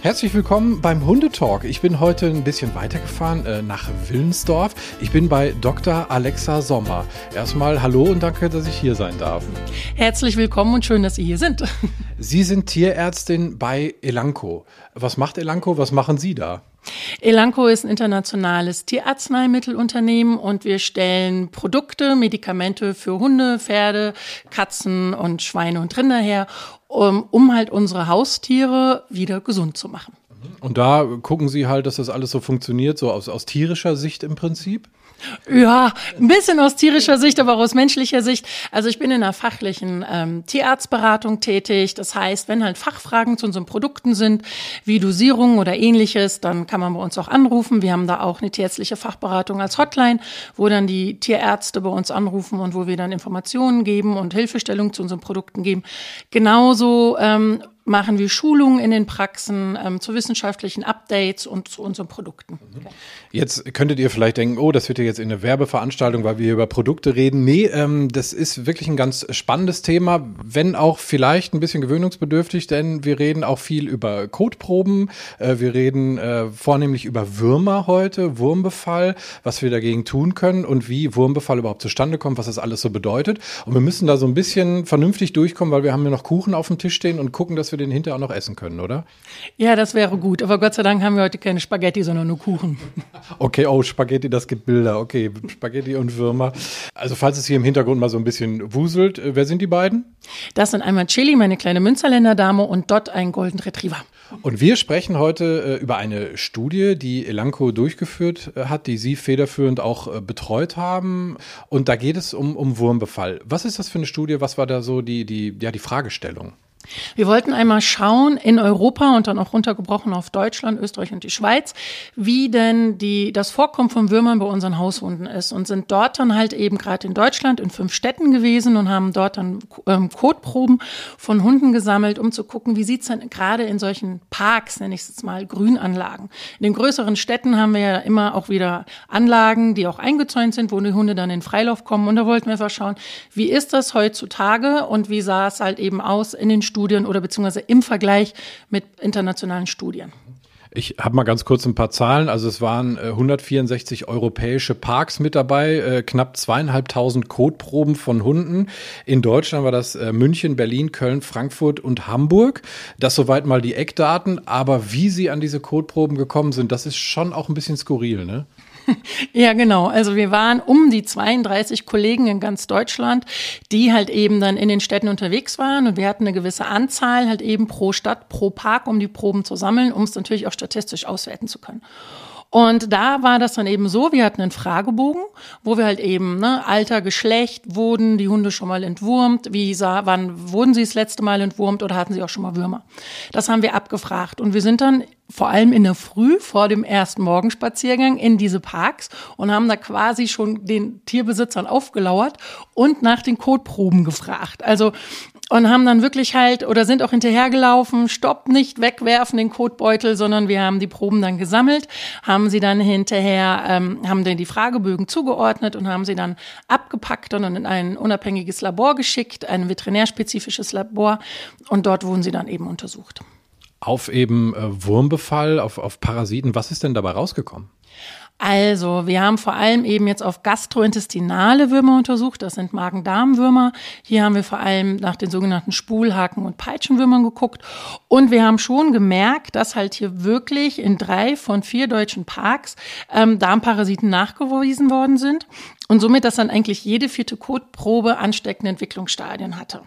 Herzlich willkommen beim Hundetalk. Ich bin heute ein bisschen weitergefahren äh, nach Willensdorf. Ich bin bei Dr. Alexa Sommer. Erstmal hallo und danke, dass ich hier sein darf. Herzlich willkommen und schön, dass Sie hier sind. Sie sind Tierärztin bei Elanco. Was macht Elanco? Was machen Sie da? Elanco ist ein internationales Tierarzneimittelunternehmen und wir stellen Produkte, Medikamente für Hunde, Pferde, Katzen und Schweine und Rinder her, um, um halt unsere Haustiere wieder gesund zu machen. Und da gucken Sie halt, dass das alles so funktioniert, so aus, aus tierischer Sicht im Prinzip? Ja, ein bisschen aus tierischer Sicht, aber auch aus menschlicher Sicht. Also ich bin in einer fachlichen ähm, Tierarztberatung tätig. Das heißt, wenn halt Fachfragen zu unseren Produkten sind, wie Dosierung oder ähnliches, dann kann man bei uns auch anrufen. Wir haben da auch eine tierärztliche Fachberatung als Hotline, wo dann die Tierärzte bei uns anrufen und wo wir dann Informationen geben und Hilfestellung zu unseren Produkten geben. Genauso ähm, machen wir Schulungen in den Praxen ähm, zu wissenschaftlichen Updates und zu unseren Produkten. Jetzt könntet ihr vielleicht denken, oh, das wird ja jetzt in eine Werbeveranstaltung, weil wir über Produkte reden. Nee, ähm, das ist wirklich ein ganz spannendes Thema, wenn auch vielleicht ein bisschen gewöhnungsbedürftig, denn wir reden auch viel über Kotproben. Äh, wir reden äh, vornehmlich über Würmer heute, Wurmbefall, was wir dagegen tun können und wie Wurmbefall überhaupt zustande kommt, was das alles so bedeutet. Und wir müssen da so ein bisschen vernünftig durchkommen, weil wir haben ja noch Kuchen auf dem Tisch stehen und gucken, dass wir wir den hinterher auch noch essen können, oder? Ja, das wäre gut. Aber Gott sei Dank haben wir heute keine Spaghetti, sondern nur Kuchen. Okay, oh, Spaghetti, das gibt Bilder. Okay, Spaghetti und Würmer. Also falls es hier im Hintergrund mal so ein bisschen wuselt, äh, wer sind die beiden? Das sind einmal Chili, meine kleine Münsterländer Dame und Dot, ein Golden Retriever. Und wir sprechen heute äh, über eine Studie, die Elanco durchgeführt äh, hat, die Sie federführend auch äh, betreut haben. Und da geht es um, um Wurmbefall. Was ist das für eine Studie? Was war da so die, die, ja, die Fragestellung? Wir wollten einmal schauen in Europa und dann auch runtergebrochen auf Deutschland, Österreich und die Schweiz, wie denn die, das Vorkommen von Würmern bei unseren Haushunden ist und sind dort dann halt eben gerade in Deutschland in fünf Städten gewesen und haben dort dann ähm, Kotproben von Hunden gesammelt, um zu gucken, wie sieht's denn gerade in solchen Parks, nenne ich es jetzt mal, Grünanlagen. In den größeren Städten haben wir ja immer auch wieder Anlagen, die auch eingezäunt sind, wo die Hunde dann in Freilauf kommen und da wollten wir einfach schauen, wie ist das heutzutage und wie sah es halt eben aus in den Städten Studien oder beziehungsweise im Vergleich mit internationalen Studien. Ich habe mal ganz kurz ein paar Zahlen. Also es waren äh, 164 europäische Parks mit dabei, äh, knapp zweieinhalbtausend Kotproben von Hunden. In Deutschland war das äh, München, Berlin, Köln, Frankfurt und Hamburg. Das soweit mal die Eckdaten. Aber wie sie an diese Kotproben gekommen sind, das ist schon auch ein bisschen skurril, ne? Ja, genau. Also wir waren um die 32 Kollegen in ganz Deutschland, die halt eben dann in den Städten unterwegs waren und wir hatten eine gewisse Anzahl halt eben pro Stadt, pro Park, um die Proben zu sammeln, um es natürlich auch statistisch auswerten zu können. Und da war das dann eben so, wir hatten einen Fragebogen, wo wir halt eben, ne, Alter, Geschlecht, wurden die Hunde schon mal entwurmt, wie sah, wann wurden sie das letzte Mal entwurmt oder hatten sie auch schon mal Würmer. Das haben wir abgefragt und wir sind dann vor allem in der Früh vor dem ersten Morgenspaziergang in diese Parks und haben da quasi schon den Tierbesitzern aufgelauert und nach den Kotproben gefragt. Also und haben dann wirklich halt oder sind auch hinterhergelaufen, stopp, nicht wegwerfen den Kotbeutel, sondern wir haben die Proben dann gesammelt, haben sie dann hinterher, ähm, haben dann die Fragebögen zugeordnet und haben sie dann abgepackt und in ein unabhängiges Labor geschickt, ein veterinärspezifisches Labor und dort wurden sie dann eben untersucht. Auf eben äh, Wurmbefall, auf, auf Parasiten, was ist denn dabei rausgekommen? Also, wir haben vor allem eben jetzt auf gastrointestinale Würmer untersucht. Das sind Magen-Darm-Würmer. Hier haben wir vor allem nach den sogenannten Spulhaken- und Peitschenwürmern geguckt. Und wir haben schon gemerkt, dass halt hier wirklich in drei von vier deutschen Parks ähm, Darmparasiten nachgewiesen worden sind. Und somit, dass dann eigentlich jede vierte Kotprobe ansteckende Entwicklungsstadien hatte.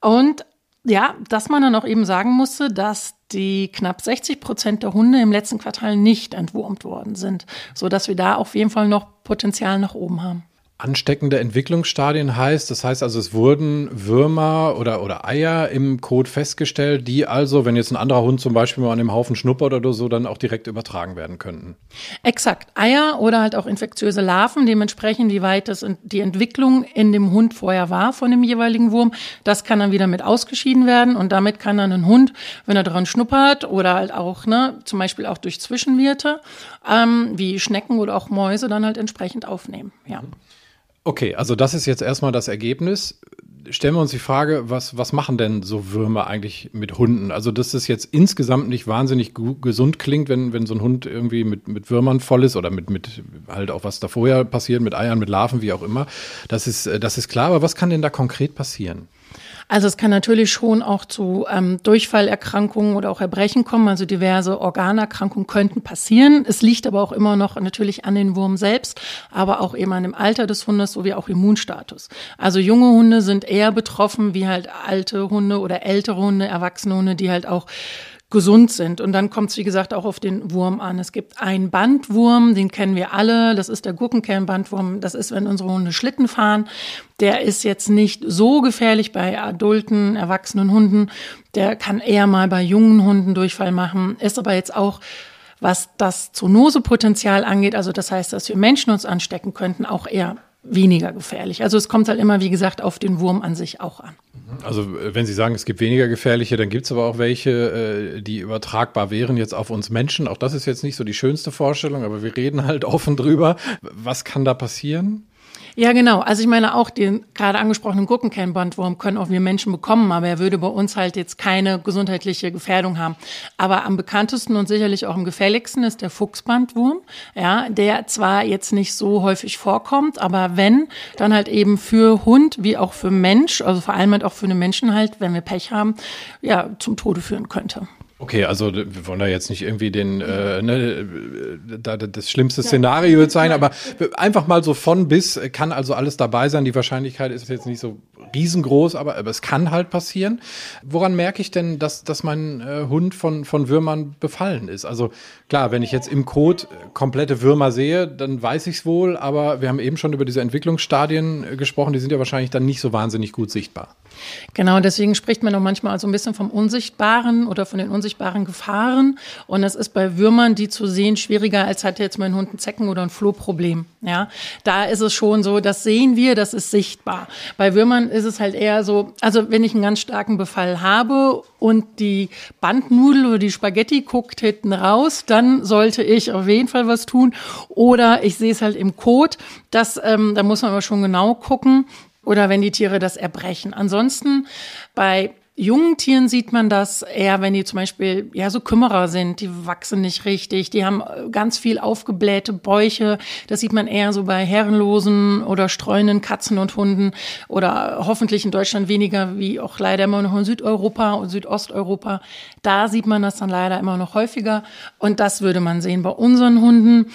Und ja, dass man dann auch eben sagen musste, dass die knapp 60 Prozent der Hunde im letzten Quartal nicht entwurmt worden sind, so dass wir da auf jeden Fall noch Potenzial nach oben haben. Ansteckende Entwicklungsstadien heißt, das heißt also, es wurden Würmer oder, oder Eier im Kot festgestellt, die also, wenn jetzt ein anderer Hund zum Beispiel mal an dem Haufen schnuppert oder so, dann auch direkt übertragen werden könnten. Exakt. Eier oder halt auch infektiöse Larven, dementsprechend, wie weit das die Entwicklung in dem Hund vorher war von dem jeweiligen Wurm, das kann dann wieder mit ausgeschieden werden und damit kann dann ein Hund, wenn er dran schnuppert oder halt auch, ne, zum Beispiel auch durch Zwischenwirte, ähm, wie Schnecken oder auch Mäuse, dann halt entsprechend aufnehmen. Ja. Okay, also das ist jetzt erstmal das Ergebnis. stellen wir uns die Frage, was, was machen denn so Würmer eigentlich mit Hunden? Also, dass das jetzt insgesamt nicht wahnsinnig gesund klingt, wenn, wenn so ein Hund irgendwie mit, mit Würmern voll ist oder mit, mit halt auch was da vorher passiert, mit Eiern, mit Larven, wie auch immer. Das ist, das ist klar, aber was kann denn da konkret passieren? Also es kann natürlich schon auch zu ähm, Durchfallerkrankungen oder auch Erbrechen kommen. Also diverse Organerkrankungen könnten passieren. Es liegt aber auch immer noch natürlich an den Wurm selbst, aber auch eben an dem Alter des Hundes sowie auch Immunstatus. Also junge Hunde sind eher betroffen wie halt alte Hunde oder ältere Hunde, erwachsene Hunde, die halt auch gesund sind. Und dann kommt es, wie gesagt, auch auf den Wurm an. Es gibt einen Bandwurm, den kennen wir alle. Das ist der Gurkenkernbandwurm. Das ist, wenn unsere Hunde Schlitten fahren. Der ist jetzt nicht so gefährlich bei adulten, erwachsenen Hunden. Der kann eher mal bei jungen Hunden Durchfall machen. Ist aber jetzt auch was das Zoonosepotenzial angeht, also das heißt, dass wir Menschen uns anstecken könnten, auch eher weniger gefährlich. Also es kommt halt immer, wie gesagt, auf den Wurm an sich auch an. Also äh, wenn Sie sagen, es gibt weniger gefährliche, dann gibt es aber auch welche, äh, die übertragbar wären jetzt auf uns Menschen. Auch das ist jetzt nicht so die schönste Vorstellung, aber wir reden halt offen drüber. Was kann da passieren? Ja, genau. Also ich meine auch den gerade angesprochenen Gurkenkernbandwurm können auch wir Menschen bekommen, aber er würde bei uns halt jetzt keine gesundheitliche Gefährdung haben. Aber am bekanntesten und sicherlich auch am gefährlichsten ist der Fuchsbandwurm, ja, der zwar jetzt nicht so häufig vorkommt, aber wenn, dann halt eben für Hund wie auch für Mensch, also vor allem halt auch für einen Menschen halt, wenn wir Pech haben, ja, zum Tode führen könnte. Okay, also wir wollen da jetzt nicht irgendwie den äh, ne, da, das schlimmste Szenario sein, aber einfach mal so von bis kann also alles dabei sein. Die Wahrscheinlichkeit ist jetzt nicht so riesengroß, aber, aber es kann halt passieren. Woran merke ich denn, dass, dass mein äh, Hund von, von Würmern befallen ist? Also klar, wenn ich jetzt im Code komplette Würmer sehe, dann weiß ich es wohl, aber wir haben eben schon über diese Entwicklungsstadien äh, gesprochen, die sind ja wahrscheinlich dann nicht so wahnsinnig gut sichtbar. Genau, deswegen spricht man auch manchmal so ein bisschen vom Unsichtbaren oder von den unsichtbaren Gefahren. Und das ist bei Würmern, die zu sehen, schwieriger, als hat jetzt mein Hund ein Zecken- oder ein Flohproblem. Ja, da ist es schon so, das sehen wir, das ist sichtbar. Bei Würmern ist es halt eher so, also wenn ich einen ganz starken Befall habe und die Bandnudel oder die Spaghetti guckt hinten raus, dann sollte ich auf jeden Fall was tun. Oder ich sehe es halt im Kot. Das, ähm, da muss man aber schon genau gucken oder wenn die Tiere das erbrechen. Ansonsten bei jungen Tieren sieht man das eher, wenn die zum Beispiel ja so Kümmerer sind, die wachsen nicht richtig, die haben äh, ganz viel aufgeblähte Bäuche. Das sieht man eher so bei herrenlosen oder streunenden Katzen und Hunden oder hoffentlich in Deutschland weniger, wie auch leider immer noch in Südeuropa und Südosteuropa. Da sieht man das dann leider immer noch häufiger und das würde man sehen. Bei unseren Hunden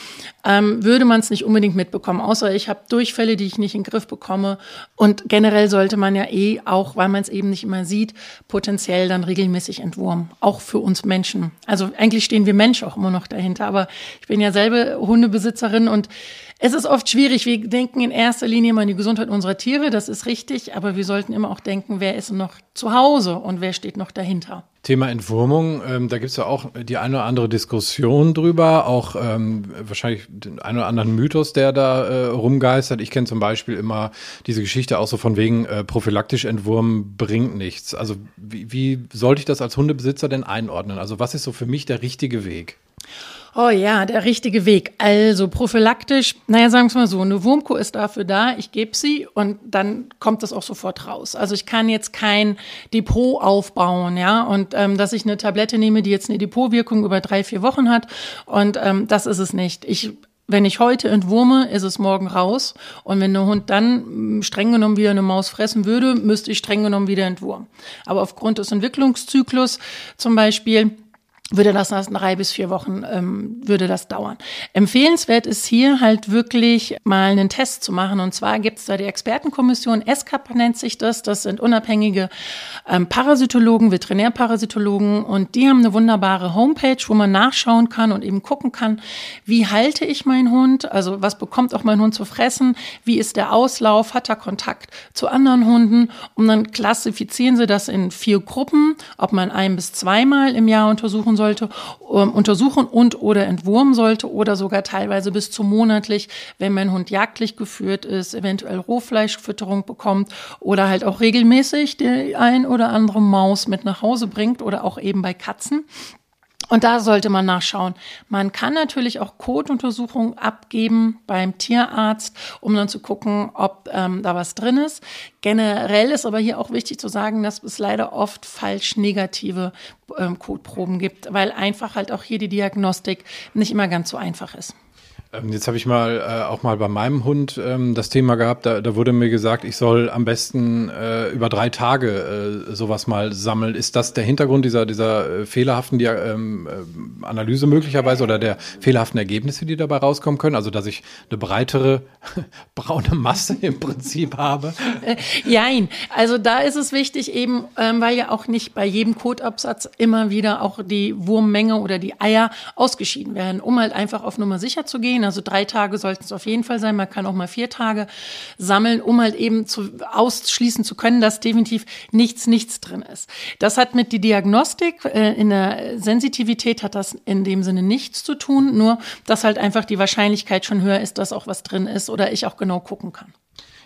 ähm, würde man es nicht unbedingt mitbekommen, außer ich habe Durchfälle, die ich nicht in den Griff bekomme. Und generell sollte man ja eh, auch weil man es eben nicht immer sieht, potenziell dann regelmäßig entwurmen, auch für uns Menschen. Also eigentlich stehen wir Menschen auch immer noch dahinter, aber ich bin ja selber Hundebesitzerin und es ist oft schwierig. Wir denken in erster Linie immer an die Gesundheit unserer Tiere, das ist richtig, aber wir sollten immer auch denken, wer ist noch zu Hause und wer steht noch dahinter. Thema Entwurmung, ähm, da gibt es ja auch die eine oder andere Diskussion drüber, auch ähm, wahrscheinlich den einen oder anderen Mythos, der da äh, rumgeistert. Ich kenne zum Beispiel immer diese Geschichte auch so von wegen äh, prophylaktisch Entwurmen bringt nichts. Also wie, wie sollte ich das als Hundebesitzer denn einordnen? Also was ist so für mich der richtige Weg? Oh ja, der richtige Weg. Also prophylaktisch, naja, sagen wir es mal so, eine Wurmkuh ist dafür da, ich gebe sie und dann kommt das auch sofort raus. Also ich kann jetzt kein Depot aufbauen, ja, und ähm, dass ich eine Tablette nehme, die jetzt eine Depotwirkung über drei, vier Wochen hat und ähm, das ist es nicht. Ich wenn ich heute entwurme, ist es morgen raus. Und wenn der Hund dann mm, streng genommen wieder eine Maus fressen würde, müsste ich streng genommen wieder entwurmen. Aber aufgrund des Entwicklungszyklus zum Beispiel würde das nach drei bis vier Wochen ähm, würde das dauern. Empfehlenswert ist hier halt wirklich mal einen Test zu machen. Und zwar gibt es da die Expertenkommission, ESCAP nennt sich das. Das sind unabhängige ähm, Parasitologen, Veterinärparasitologen und die haben eine wunderbare Homepage, wo man nachschauen kann und eben gucken kann, wie halte ich meinen Hund, also was bekommt auch mein Hund zu fressen, wie ist der Auslauf, hat er Kontakt zu anderen Hunden und dann klassifizieren sie das in vier Gruppen, ob man ein bis zweimal im Jahr untersuchen soll sollte, um, untersuchen und oder entwurmen sollte oder sogar teilweise bis zu monatlich, wenn mein Hund jagdlich geführt ist, eventuell Rohfleischfütterung bekommt oder halt auch regelmäßig die ein oder andere Maus mit nach Hause bringt oder auch eben bei Katzen. Und da sollte man nachschauen. Man kann natürlich auch Kotuntersuchungen abgeben beim Tierarzt, um dann zu gucken, ob ähm, da was drin ist. Generell ist aber hier auch wichtig zu sagen, dass es leider oft falsch negative ähm, Kotproben gibt, weil einfach halt auch hier die Diagnostik nicht immer ganz so einfach ist. Ähm, jetzt habe ich mal äh, auch mal bei meinem Hund ähm, das Thema gehabt, da, da wurde mir gesagt, ich soll am besten äh, über drei Tage äh, sowas mal sammeln. Ist das der Hintergrund dieser, dieser äh, fehlerhaften Dia ähm, äh, Analyse möglicherweise oder der fehlerhaften Ergebnisse, die dabei rauskommen können? Also dass ich eine breitere braune Masse im Prinzip habe? Äh, jein, also da ist es wichtig eben, ähm, weil ja auch nicht bei jedem Kotabsatz immer wieder auch die Wurmmenge oder die Eier ausgeschieden werden, um halt einfach auf Nummer sicher zu gehen ziehen. Also drei Tage sollten es auf jeden Fall sein. Man kann auch mal vier Tage sammeln, um halt eben zu, ausschließen zu können, dass definitiv nichts, nichts drin ist. Das hat mit die Diagnostik, äh, in der Sensitivität hat das in dem Sinne nichts zu tun, nur dass halt einfach die Wahrscheinlichkeit schon höher ist, dass auch was drin ist oder ich auch genau gucken kann.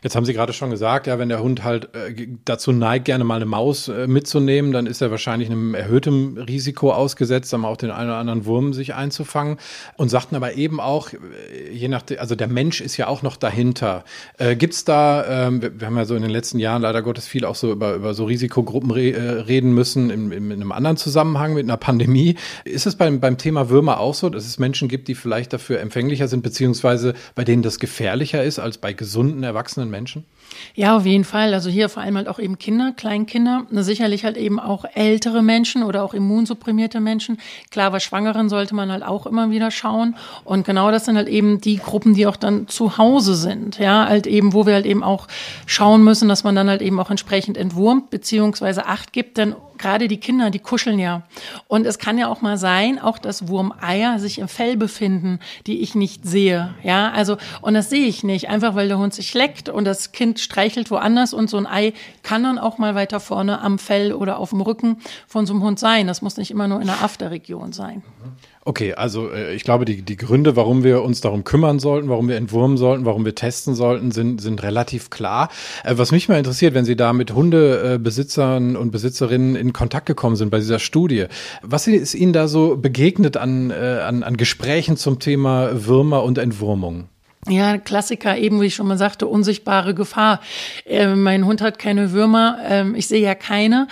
Jetzt haben Sie gerade schon gesagt, ja, wenn der Hund halt äh, dazu neigt, gerne mal eine Maus äh, mitzunehmen, dann ist er wahrscheinlich einem erhöhten Risiko ausgesetzt, dann auch den einen oder anderen Wurm sich einzufangen. Und sagten aber eben auch, äh, je nach, also der Mensch ist ja auch noch dahinter. Äh, Gibt es da, ähm, wir, wir, haben ja so in den letzten Jahren leider Gottes viel auch so über, über so Risikogruppen re, äh, reden müssen, in, in, in einem anderen Zusammenhang mit einer Pandemie. Ist es beim, beim Thema Würmer auch so, dass es Menschen gibt, die vielleicht dafür empfänglicher sind, beziehungsweise bei denen das gefährlicher ist als bei gesunden, erwachsenen Menschen? Menschen? Ja, auf jeden Fall. Also hier vor allem halt auch eben Kinder, Kleinkinder, sicherlich halt eben auch ältere Menschen oder auch immunsupprimierte Menschen. Klar, bei Schwangeren sollte man halt auch immer wieder schauen. Und genau das sind halt eben die Gruppen, die auch dann zu Hause sind. Ja, halt eben, wo wir halt eben auch schauen müssen, dass man dann halt eben auch entsprechend entwurmt beziehungsweise Acht gibt, denn gerade die Kinder, die kuscheln ja. Und es kann ja auch mal sein, auch dass Wurmeier sich im Fell befinden, die ich nicht sehe. Ja, also, und das sehe ich nicht, einfach weil der Hund sich leckt und das Kind streichelt woanders und so ein Ei kann dann auch mal weiter vorne am Fell oder auf dem Rücken von so einem Hund sein. Das muss nicht immer nur in der Afterregion sein. Okay, also äh, ich glaube, die, die Gründe, warum wir uns darum kümmern sollten, warum wir entwurmen sollten, warum wir testen sollten, sind, sind relativ klar. Äh, was mich mal interessiert, wenn Sie da mit Hundebesitzern und Besitzerinnen in Kontakt gekommen sind bei dieser Studie, was ist Ihnen da so begegnet an, äh, an, an Gesprächen zum Thema Würmer und Entwurmung? Ja, Klassiker, eben wie ich schon mal sagte, unsichtbare Gefahr. Äh, mein Hund hat keine Würmer, ähm, ich sehe ja keine.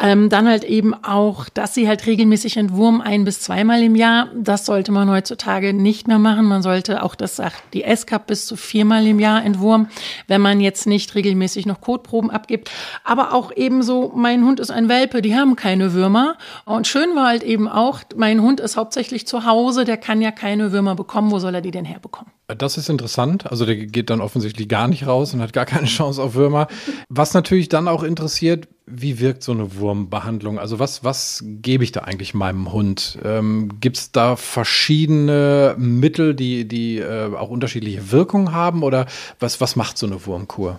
Ähm, dann halt eben auch, dass sie halt regelmäßig entwurmen, ein bis zweimal im Jahr. Das sollte man heutzutage nicht mehr machen. Man sollte auch, das sagt die SCAP, bis zu viermal im Jahr entwurmen, wenn man jetzt nicht regelmäßig noch Kotproben abgibt. Aber auch ebenso, mein Hund ist ein Welpe, die haben keine Würmer. Und schön war halt eben auch, mein Hund ist hauptsächlich zu Hause, der kann ja keine Würmer bekommen. Wo soll er die denn herbekommen? Das ist interessant. Also der geht dann offensichtlich gar nicht raus und hat gar keine Chance auf Würmer. Was natürlich dann auch interessiert, wie wirkt so eine Wurmbehandlung? Also was, was gebe ich da eigentlich meinem Hund? Ähm, Gibt es da verschiedene Mittel, die, die äh, auch unterschiedliche Wirkungen haben? Oder was, was macht so eine Wurmkur?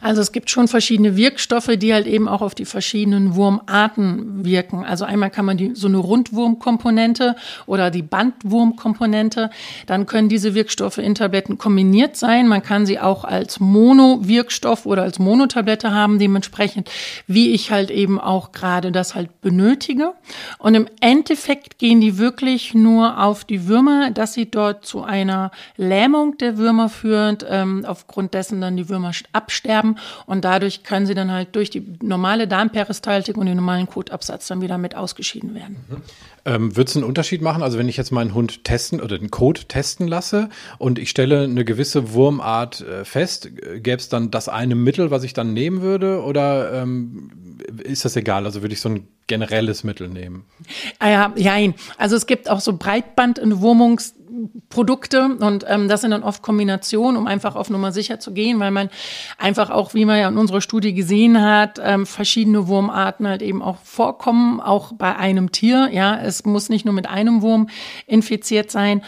Also es gibt schon verschiedene Wirkstoffe, die halt eben auch auf die verschiedenen Wurmarten wirken. Also einmal kann man die, so eine Rundwurmkomponente oder die Bandwurmkomponente, dann können diese Wirkstoffe in Tabletten kombiniert sein. Man kann sie auch als Mono-Wirkstoff oder als Monotablette haben, dementsprechend, wie ich halt eben auch gerade das halt benötige. Und im Endeffekt gehen die wirklich nur auf die Würmer, dass sie dort zu einer Lähmung der Würmer führen, ähm, aufgrund dessen dann die Würmer absterben absterben und dadurch können sie dann halt durch die normale Darmperistaltik und den normalen Kotabsatz dann wieder mit ausgeschieden werden. Mhm. Ähm, Wird es einen Unterschied machen? Also wenn ich jetzt meinen Hund testen oder den Code testen lasse und ich stelle eine gewisse Wurmart äh, fest, gäbe es dann das eine Mittel, was ich dann nehmen würde oder ähm, ist das egal? Also würde ich so ein generelles Mittel nehmen? Ah ja, ja, also es gibt auch so Breitbandentwurmungs Produkte und ähm, das sind dann oft Kombinationen, um einfach auf Nummer sicher zu gehen, weil man einfach auch, wie man ja in unserer Studie gesehen hat, ähm, verschiedene Wurmarten halt eben auch vorkommen, auch bei einem Tier. Ja, es muss nicht nur mit einem Wurm infiziert sein.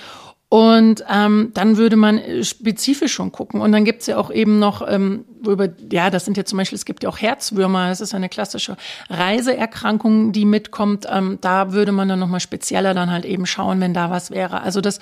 Und ähm, dann würde man spezifisch schon gucken. Und dann gibt's ja auch eben noch ähm, über, ja, das sind ja zum Beispiel, es gibt ja auch Herzwürmer, das ist eine klassische Reiseerkrankung, die mitkommt. Ähm, da würde man dann nochmal spezieller dann halt eben schauen, wenn da was wäre. Also das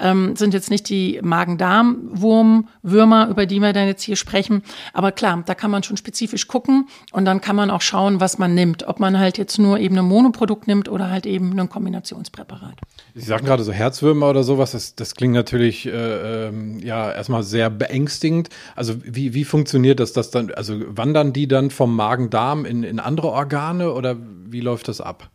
ähm, sind jetzt nicht die Magen-Darm-Wurm-Würmer, über die wir dann jetzt hier sprechen. Aber klar, da kann man schon spezifisch gucken und dann kann man auch schauen, was man nimmt. Ob man halt jetzt nur eben ein Monoprodukt nimmt oder halt eben ein Kombinationspräparat. Sie sagen gerade so Herzwürmer oder sowas, das, das klingt natürlich äh, ähm, ja erstmal sehr beängstigend. Also wie, wie funktioniert das, das dann, also wandern die dann vom Magen-Darm in, in andere Organe oder wie läuft das ab?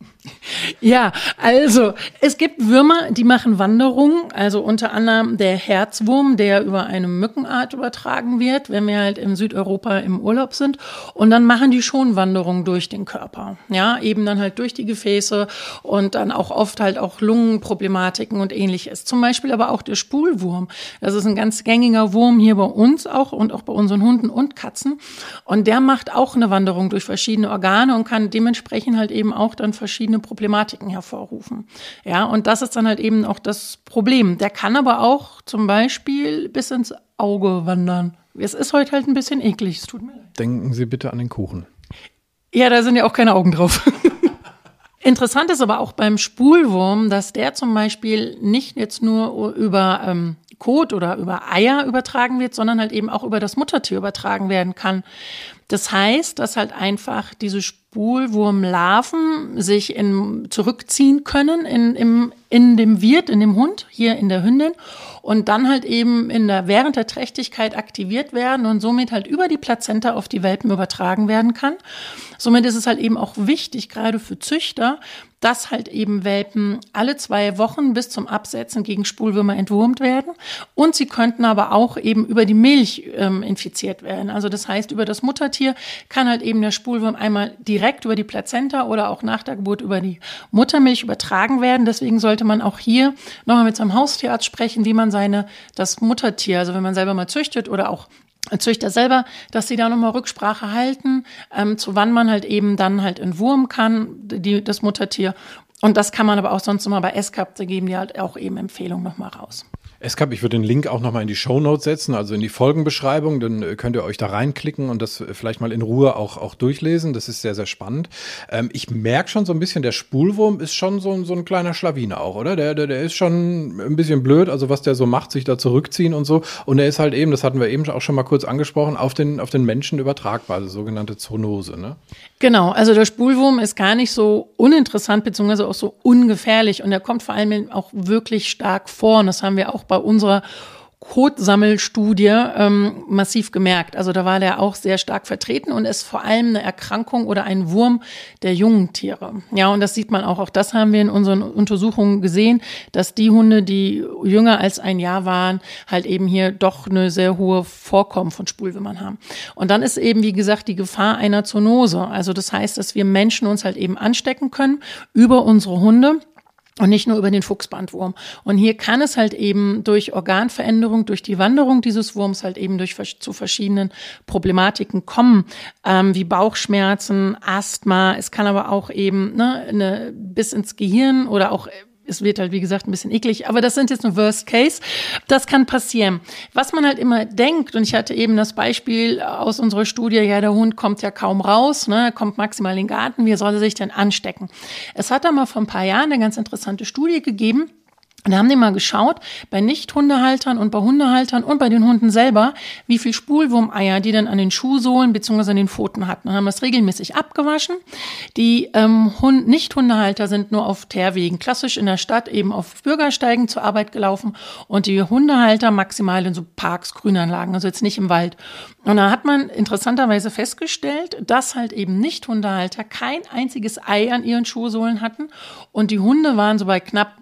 Ja, also es gibt Würmer, die machen Wanderungen, also unter anderem der Herzwurm, der über eine Mückenart übertragen wird, wenn wir halt in Südeuropa im Urlaub sind. Und dann machen die schon Wanderungen durch den Körper. Ja, eben dann halt durch die Gefäße und dann auch oft halt auch Lungenproblematiken und ähnliches. Zum Beispiel aber auch der Spulwurm. Das ist ein ganz gängiger Wurm hier bei uns auch und auch bei unseren Hunden und Katzen. Und der macht auch eine Wanderung durch verschiedene Organe und kann dementsprechend halt eben auch dann verschiedene Problematiken hervorrufen. Ja, und das ist dann halt eben auch das Problem. Der kann aber auch zum Beispiel bis ins Auge wandern. Es ist heute halt ein bisschen eklig, es tut mir leid. Denken Sie bitte an den Kuchen. Ja, da sind ja auch keine Augen drauf. Interessant ist aber auch beim Spulwurm, dass der zum Beispiel nicht jetzt nur über ähm, Kot oder über Eier übertragen wird, sondern halt eben auch über das Muttertier übertragen werden kann. Das heißt, dass halt einfach diese Spulwurmlarven sich in, zurückziehen können in, im, in dem Wirt, in dem Hund, hier in der Hündin und dann halt eben in der, während der Trächtigkeit aktiviert werden und somit halt über die Plazenta auf die Welpen übertragen werden kann. Somit ist es halt eben auch wichtig, gerade für Züchter, dass halt eben Welpen alle zwei Wochen bis zum Absetzen gegen Spulwürmer entwurmt werden. Und sie könnten aber auch eben über die Milch ähm, infiziert werden. Also das heißt, über das Muttertier kann halt eben der Spulwurm einmal direkt über die Plazenta oder auch nach der Geburt über die Muttermilch übertragen werden. Deswegen sollte man auch hier nochmal mit seinem Haustierarzt sprechen, wie man seine, das Muttertier, also wenn man selber mal züchtet oder auch Züchter selber, dass sie da nochmal Rücksprache halten, ähm, zu wann man halt eben dann halt entwurmen kann, die, das Muttertier. Und das kann man aber auch sonst immer bei SCAP, da geben die halt auch eben Empfehlungen nochmal raus. Escap, ich würde den Link auch nochmal in die Show Notes setzen, also in die Folgenbeschreibung. Dann äh, könnt ihr euch da reinklicken und das vielleicht mal in Ruhe auch, auch durchlesen. Das ist sehr, sehr spannend. Ähm, ich merke schon so ein bisschen, der Spulwurm ist schon so, so ein kleiner Schlawiner auch, oder? Der, der, der ist schon ein bisschen blöd, also was der so macht, sich da zurückziehen und so. Und er ist halt eben, das hatten wir eben auch schon mal kurz angesprochen, auf den, auf den Menschen übertragbar, also sogenannte Zoonose, ne? Genau, also der Spulwurm ist gar nicht so uninteressant, beziehungsweise auch so ungefährlich und er kommt vor allem auch wirklich stark vor. Und das haben wir auch bei unserer Kotsammelstudie ähm, massiv gemerkt. Also da war der auch sehr stark vertreten und ist vor allem eine Erkrankung oder ein Wurm der jungen Tiere. Ja, und das sieht man auch. Auch das haben wir in unseren Untersuchungen gesehen, dass die Hunde, die jünger als ein Jahr waren, halt eben hier doch eine sehr hohe Vorkommen von Spulwimmern haben. Und dann ist eben, wie gesagt, die Gefahr einer Zoonose. Also das heißt, dass wir Menschen uns halt eben anstecken können über unsere Hunde und nicht nur über den Fuchsbandwurm. Und hier kann es halt eben durch Organveränderung, durch die Wanderung dieses Wurms halt eben durch zu verschiedenen Problematiken kommen, ähm, wie Bauchschmerzen, Asthma. Es kann aber auch eben ne, eine, bis ins Gehirn oder auch es wird halt, wie gesagt, ein bisschen eklig, aber das sind jetzt nur Worst Case. Das kann passieren. Was man halt immer denkt, und ich hatte eben das Beispiel aus unserer Studie, ja, der Hund kommt ja kaum raus, ne, kommt maximal in den Garten, wie soll er sich denn anstecken? Es hat da mal vor ein paar Jahren eine ganz interessante Studie gegeben, und da haben die mal geschaut, bei Nicht-Hundehaltern und bei Hundehaltern und bei den Hunden selber, wie viel Spulwurmeier die dann an den Schuhsohlen bzw. an den Pfoten hatten. Und haben das regelmäßig abgewaschen. Die ähm, Hund Nicht-Hundehalter sind nur auf Teerwegen, klassisch in der Stadt eben auf Bürgersteigen zur Arbeit gelaufen und die Hundehalter maximal in so Parks, Grünanlagen, also jetzt nicht im Wald. Und da hat man interessanterweise festgestellt, dass halt eben Nicht-Hundehalter kein einziges Ei an ihren Schuhsohlen hatten und die Hunde waren so bei knapp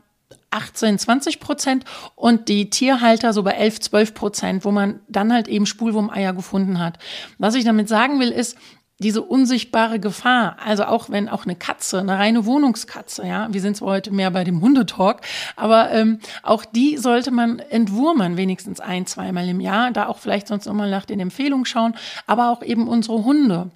18, 20 Prozent und die Tierhalter so bei 11, 12 Prozent, wo man dann halt eben Spulwurmeier gefunden hat. Was ich damit sagen will, ist, diese unsichtbare Gefahr, also auch wenn auch eine Katze, eine reine Wohnungskatze, ja, wir sind zwar heute mehr bei dem Hundetalk, aber ähm, auch die sollte man entwurmen, wenigstens ein, zweimal im Jahr, da auch vielleicht sonst nochmal nach den Empfehlungen schauen, aber auch eben unsere Hunde.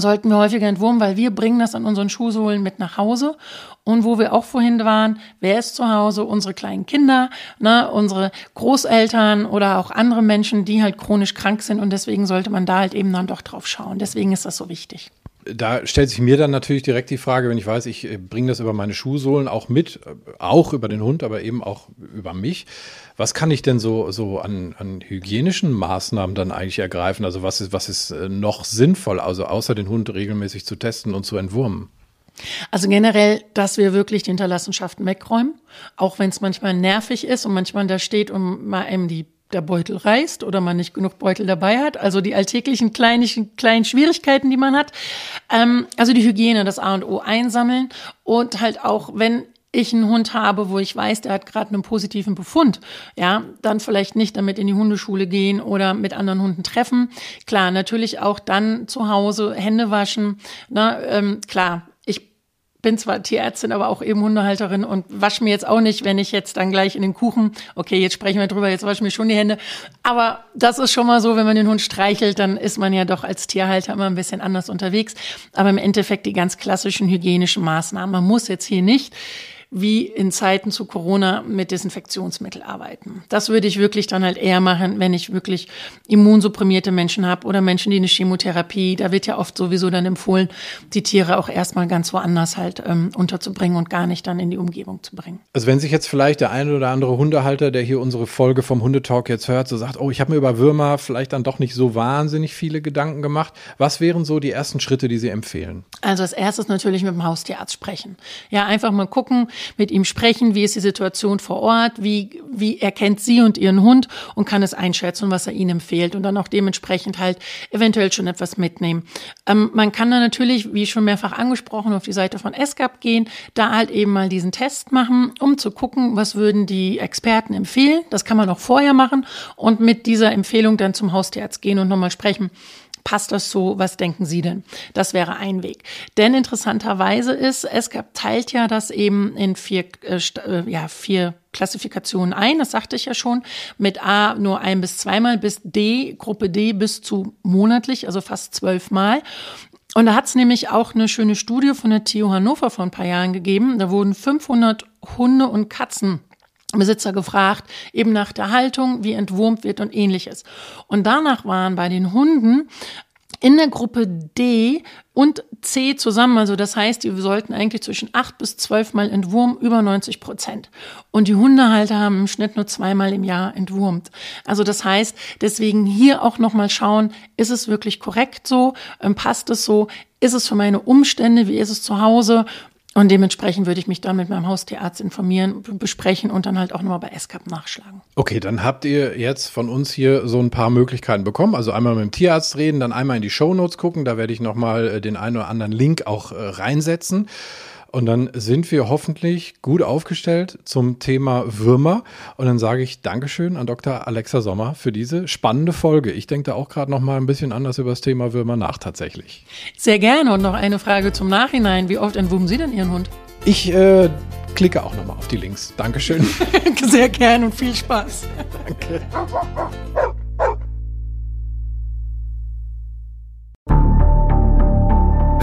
Sollten wir häufiger entwurmen, weil wir bringen das an unseren Schuhsohlen mit nach Hause. Und wo wir auch vorhin waren, wer ist zu Hause? Unsere kleinen Kinder, ne, unsere Großeltern oder auch andere Menschen, die halt chronisch krank sind. Und deswegen sollte man da halt eben dann doch drauf schauen. Deswegen ist das so wichtig da stellt sich mir dann natürlich direkt die Frage, wenn ich weiß, ich äh, bringe das über meine Schuhsohlen auch mit, äh, auch über den Hund, aber eben auch über mich. Was kann ich denn so, so an, an hygienischen Maßnahmen dann eigentlich ergreifen? Also was ist, was ist äh, noch sinnvoll, also außer den Hund regelmäßig zu testen und zu entwurmen? Also generell, dass wir wirklich die Hinterlassenschaften wegräumen, auch wenn es manchmal nervig ist und manchmal da steht und mal eben die der Beutel reißt oder man nicht genug Beutel dabei hat. Also die alltäglichen kleinen, kleinen Schwierigkeiten, die man hat. Ähm, also die Hygiene, das A und O einsammeln und halt auch, wenn ich einen Hund habe, wo ich weiß, der hat gerade einen positiven Befund, ja, dann vielleicht nicht damit in die Hundeschule gehen oder mit anderen Hunden treffen. Klar, natürlich auch dann zu Hause Hände waschen. Na, ne, ähm, klar, bin zwar Tierärztin, aber auch eben Hundehalterin und wasche mir jetzt auch nicht, wenn ich jetzt dann gleich in den Kuchen, okay, jetzt sprechen wir drüber, jetzt wasche ich mir schon die Hände. Aber das ist schon mal so, wenn man den Hund streichelt, dann ist man ja doch als Tierhalter immer ein bisschen anders unterwegs. Aber im Endeffekt die ganz klassischen hygienischen Maßnahmen. Man muss jetzt hier nicht wie in Zeiten zu Corona mit Desinfektionsmittel arbeiten. Das würde ich wirklich dann halt eher machen, wenn ich wirklich immunsupprimierte Menschen habe oder Menschen, die eine Chemotherapie, da wird ja oft sowieso dann empfohlen, die Tiere auch erstmal ganz woanders halt ähm, unterzubringen und gar nicht dann in die Umgebung zu bringen. Also wenn sich jetzt vielleicht der eine oder andere Hundehalter, der hier unsere Folge vom Hundetalk jetzt hört, so sagt, oh, ich habe mir über Würmer vielleicht dann doch nicht so wahnsinnig viele Gedanken gemacht. Was wären so die ersten Schritte, die Sie empfehlen? Also als erstes natürlich mit dem Haustierarzt sprechen. Ja, einfach mal gucken, mit ihm sprechen, wie ist die Situation vor Ort, wie, wie erkennt sie und ihren Hund und kann es einschätzen, was er ihnen empfiehlt und dann auch dementsprechend halt eventuell schon etwas mitnehmen. Ähm, man kann dann natürlich, wie schon mehrfach angesprochen, auf die Seite von SCAP gehen, da halt eben mal diesen Test machen, um zu gucken, was würden die Experten empfehlen. Das kann man auch vorher machen und mit dieser Empfehlung dann zum Haustierarzt gehen und nochmal sprechen Passt das so? Was denken Sie denn? Das wäre ein Weg. Denn interessanterweise ist, es teilt ja das eben in vier, äh, äh, ja, vier Klassifikationen ein, das sagte ich ja schon, mit A nur ein bis zweimal, bis D, Gruppe D bis zu monatlich, also fast zwölfmal. Und da hat es nämlich auch eine schöne Studie von der TU Hannover vor ein paar Jahren gegeben. Da wurden 500 Hunde und Katzen Besitzer gefragt, eben nach der Haltung, wie entwurmt wird und ähnliches. Und danach waren bei den Hunden in der Gruppe D und C zusammen, also das heißt, die sollten eigentlich zwischen acht bis zwölf Mal entwurmen, über 90 Prozent. Und die Hundehalter haben im Schnitt nur zweimal im Jahr entwurmt. Also das heißt, deswegen hier auch nochmal schauen, ist es wirklich korrekt so? Ähm, passt es so? Ist es für meine Umstände? Wie ist es zu Hause? Und dementsprechend würde ich mich dann mit meinem Haustierarzt informieren, besprechen und dann halt auch nochmal bei SCAP nachschlagen. Okay, dann habt ihr jetzt von uns hier so ein paar Möglichkeiten bekommen. Also einmal mit dem Tierarzt reden, dann einmal in die Show Notes gucken. Da werde ich nochmal äh, den einen oder anderen Link auch äh, reinsetzen. Und dann sind wir hoffentlich gut aufgestellt zum Thema Würmer. Und dann sage ich Dankeschön an Dr. Alexa Sommer für diese spannende Folge. Ich denke da auch gerade noch mal ein bisschen anders über das Thema Würmer nach tatsächlich. Sehr gerne. Und noch eine Frage zum Nachhinein. Wie oft entwurmen Sie denn Ihren Hund? Ich äh, klicke auch noch mal auf die Links. Dankeschön. Sehr gerne und viel Spaß. Danke.